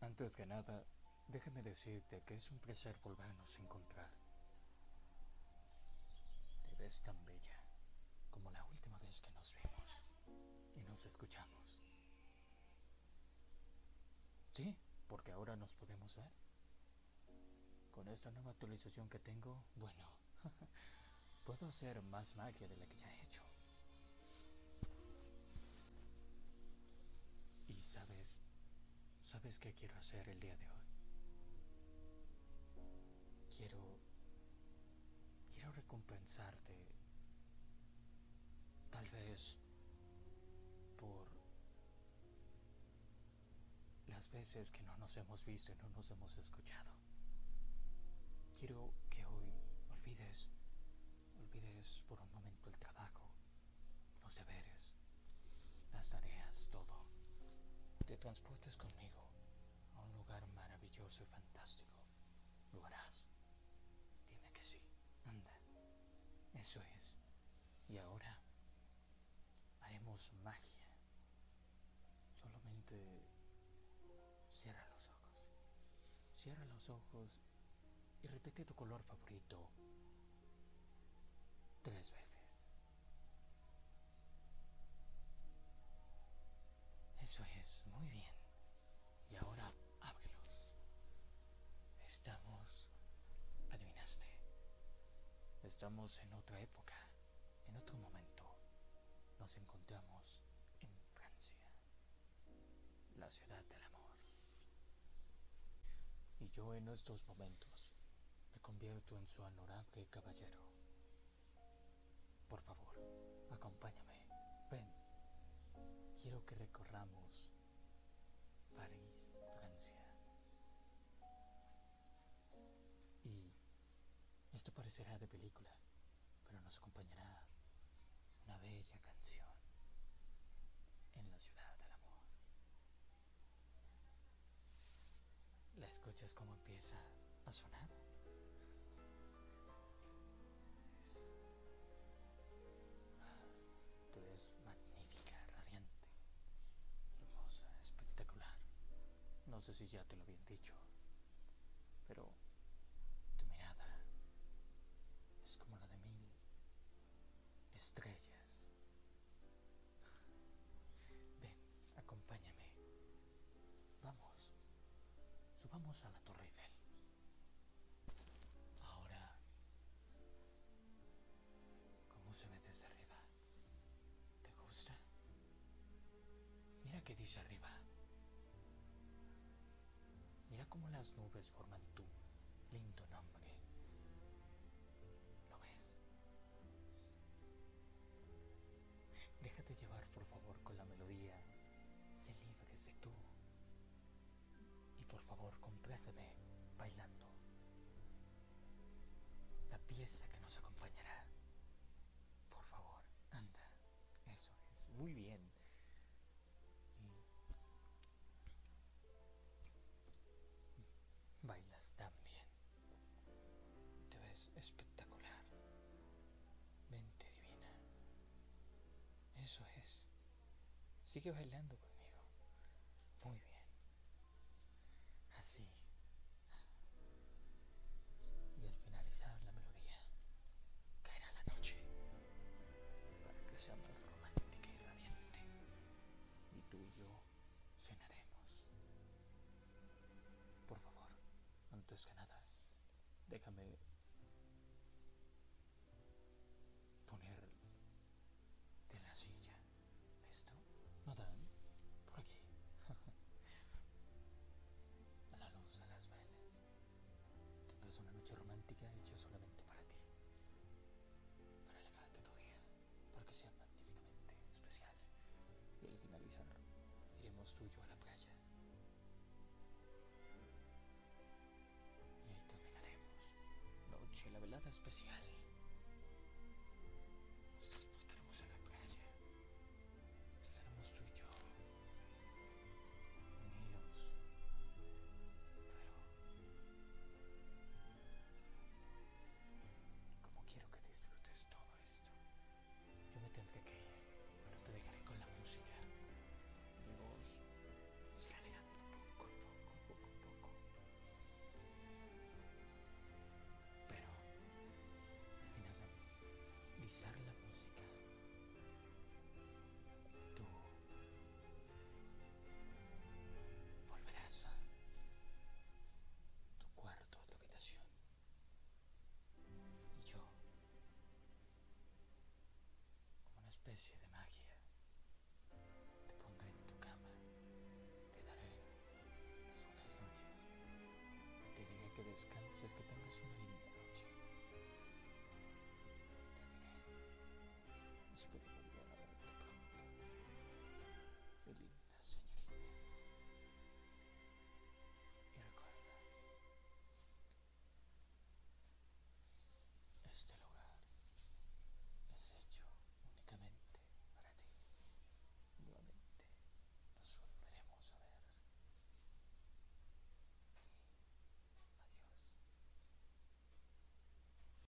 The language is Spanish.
Antes que nada, déjame decirte que es un placer volvernos a encontrar. Te ves tan bella como la última vez que nos vimos y nos escuchamos. Sí, porque ahora nos podemos ver. Con esta nueva actualización que tengo, bueno, puedo hacer más magia de la que ya he hecho. ¿Sabes qué quiero hacer el día de hoy? Quiero, quiero recompensarte, tal vez por las veces que no nos hemos visto y no nos hemos escuchado. Quiero que hoy olvides, olvides por un momento el trabajo, los deberes, las tareas, todo. Te transportes conmigo maravilloso y fantástico. Lo harás. Dime que sí. Anda. Eso es. Y ahora haremos magia. Solamente cierra los ojos. Cierra los ojos y repite tu color favorito tres veces. En otra época, en otro momento. Nos encontramos en Francia, la ciudad del amor. Y yo en estos momentos me convierto en su honorable caballero. Por favor, acompáñame. Ven. Quiero que recorramos París, Francia. Y esto parecerá de película, nos acompañará una bella canción en la ciudad del amor. ¿La escuchas cómo empieza a sonar? Tú eres magnífica, radiante, hermosa, espectacular. No sé si ya te lo habían dicho, pero subamos a la Torre Eiffel. Ahora, ¿cómo se ve desde arriba? ¿Te gusta? Mira qué dice arriba. Mira cómo las nubes forman tu lindo nombre. Favor, compláceme bailando. La pieza que nos acompañará. Por favor, anda. Eso es. Muy bien. Y bailas tan bien. Te ves espectacular. Mente divina. Eso es. Sigue bailando conmigo. Antes que nada, déjame poner de la silla. ¿Listo? Madame, por aquí. A la luz de las velas. Tendrás una noche romántica hecha solamente para ti. Para alegrarte tu día. Para que sea magníficamente especial. Y al finalizar, iremos tú y yo a la nada especial. si es que.